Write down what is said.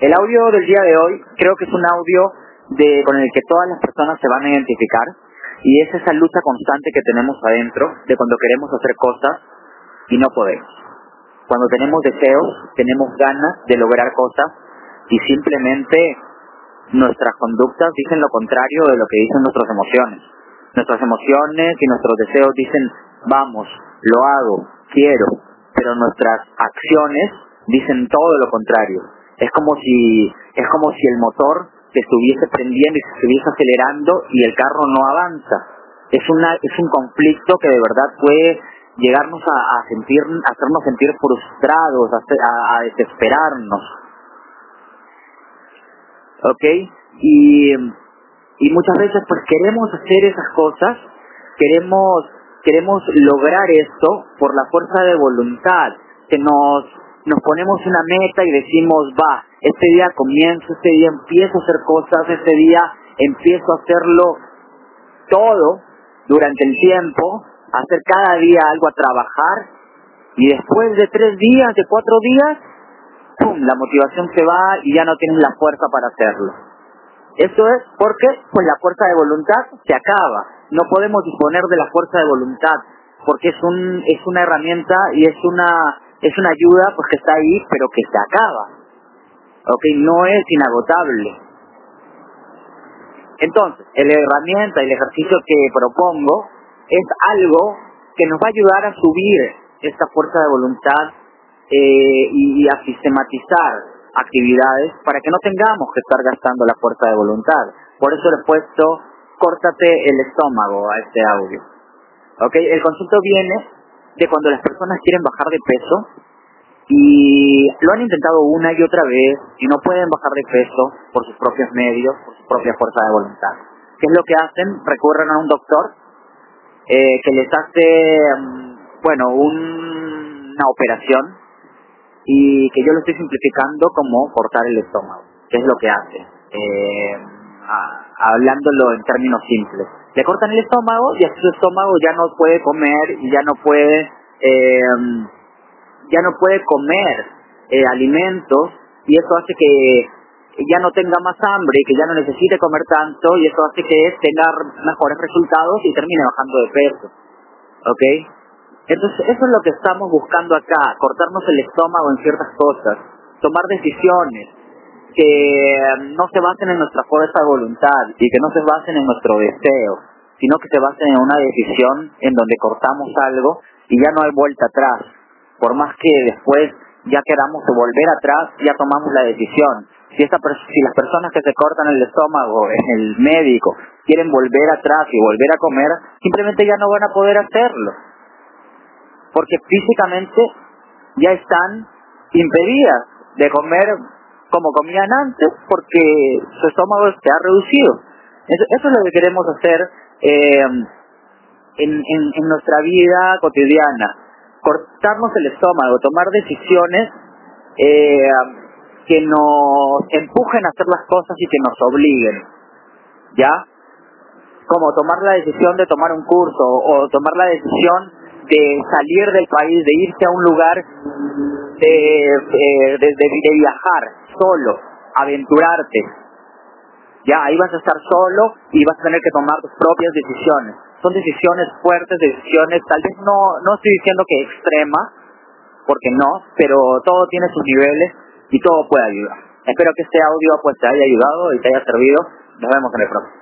El audio del día de hoy creo que es un audio con el que todas las personas se van a identificar y es esa lucha constante que tenemos adentro de cuando queremos hacer cosas y no podemos. Cuando tenemos deseos, tenemos ganas de lograr cosas y simplemente nuestras conductas dicen lo contrario de lo que dicen nuestras emociones. Nuestras emociones y nuestros deseos dicen, vamos, lo hago, quiero, pero nuestras acciones dicen todo lo contrario es como si es como si el motor se estuviese prendiendo y se estuviese acelerando y el carro no avanza. Es una es un conflicto que de verdad puede llegarnos a, sentir hacernos sentir frustrados, a, a, desesperarnos. ¿Ok? Y, y muchas veces pues queremos hacer esas cosas, queremos queremos lograr esto por la fuerza de voluntad que nos nos ponemos una meta y decimos, va, este día comienzo, este día empiezo a hacer cosas, este día empiezo a hacerlo todo durante el tiempo, hacer cada día algo a trabajar y después de tres días, de cuatro días, ¡pum!, la motivación se va y ya no tienes la fuerza para hacerlo. Eso es porque pues la fuerza de voluntad se acaba. No podemos disponer de la fuerza de voluntad porque es un es una herramienta y es una es una ayuda pues que está ahí, pero que se acaba. ¿Ok? No es inagotable. Entonces, la herramienta, el ejercicio que propongo es algo que nos va a ayudar a subir esta fuerza de voluntad eh, y, a sistematizar actividades para que no tengamos que estar gastando la fuerza de voluntad. Por eso le he puesto córtate el estómago a este audio. ¿Ok? El concepto viene de cuando las personas quieren bajar de peso y lo han intentado una y otra vez y no pueden bajar de peso por sus propios medios, por su propia fuerza de voluntad. ¿Qué es lo que hacen? Recurren a un doctor eh, que les hace, mm, bueno, una operación y que yo lo estoy simplificando como cortar el estómago. ¿Qué es lo que hace? Eh, hablándolo en términos simples le cortan el estómago y así su estómago ya no puede comer y ya no puede eh, ya no puede comer eh, alimentos y eso hace que ya no tenga más hambre y que ya no necesite comer tanto y eso hace que tenga mejores resultados y termine bajando de peso. ¿Ok? Entonces eso es lo que estamos buscando acá, cortarnos el estómago en ciertas cosas, tomar decisiones, que no se basen en nuestra fuerza de voluntad y que no se basen en nuestro deseo, sino que se basen en una decisión en donde cortamos algo y ya no hay vuelta atrás. Por más que después ya queramos volver atrás, ya tomamos la decisión. Si, esta, si las personas que se cortan el estómago el médico quieren volver atrás y volver a comer, simplemente ya no van a poder hacerlo. Porque físicamente ya están impedidas de comer como comían antes porque su estómago se ha reducido. Eso, es lo que queremos hacer eh, en, en, nuestra vida cotidiana. Cortarnos el estómago, tomar decisiones eh, que nos empujen a hacer las cosas y que nos obliguen. ¿Ya? Como tomar la decisión de tomar un curso o tomar la decisión de salir del país, de irse a un lugar, de, de, de viajar solo, aventurarte. Ya, ahí vas a estar solo y vas a tener que tomar tus propias decisiones. Son decisiones fuertes, decisiones, tal vez no, no estoy diciendo que extrema, porque no, pero todo tiene sus niveles y todo puede ayudar. Espero que este audio pues te haya ayudado y te haya servido. Nos vemos en el próximo.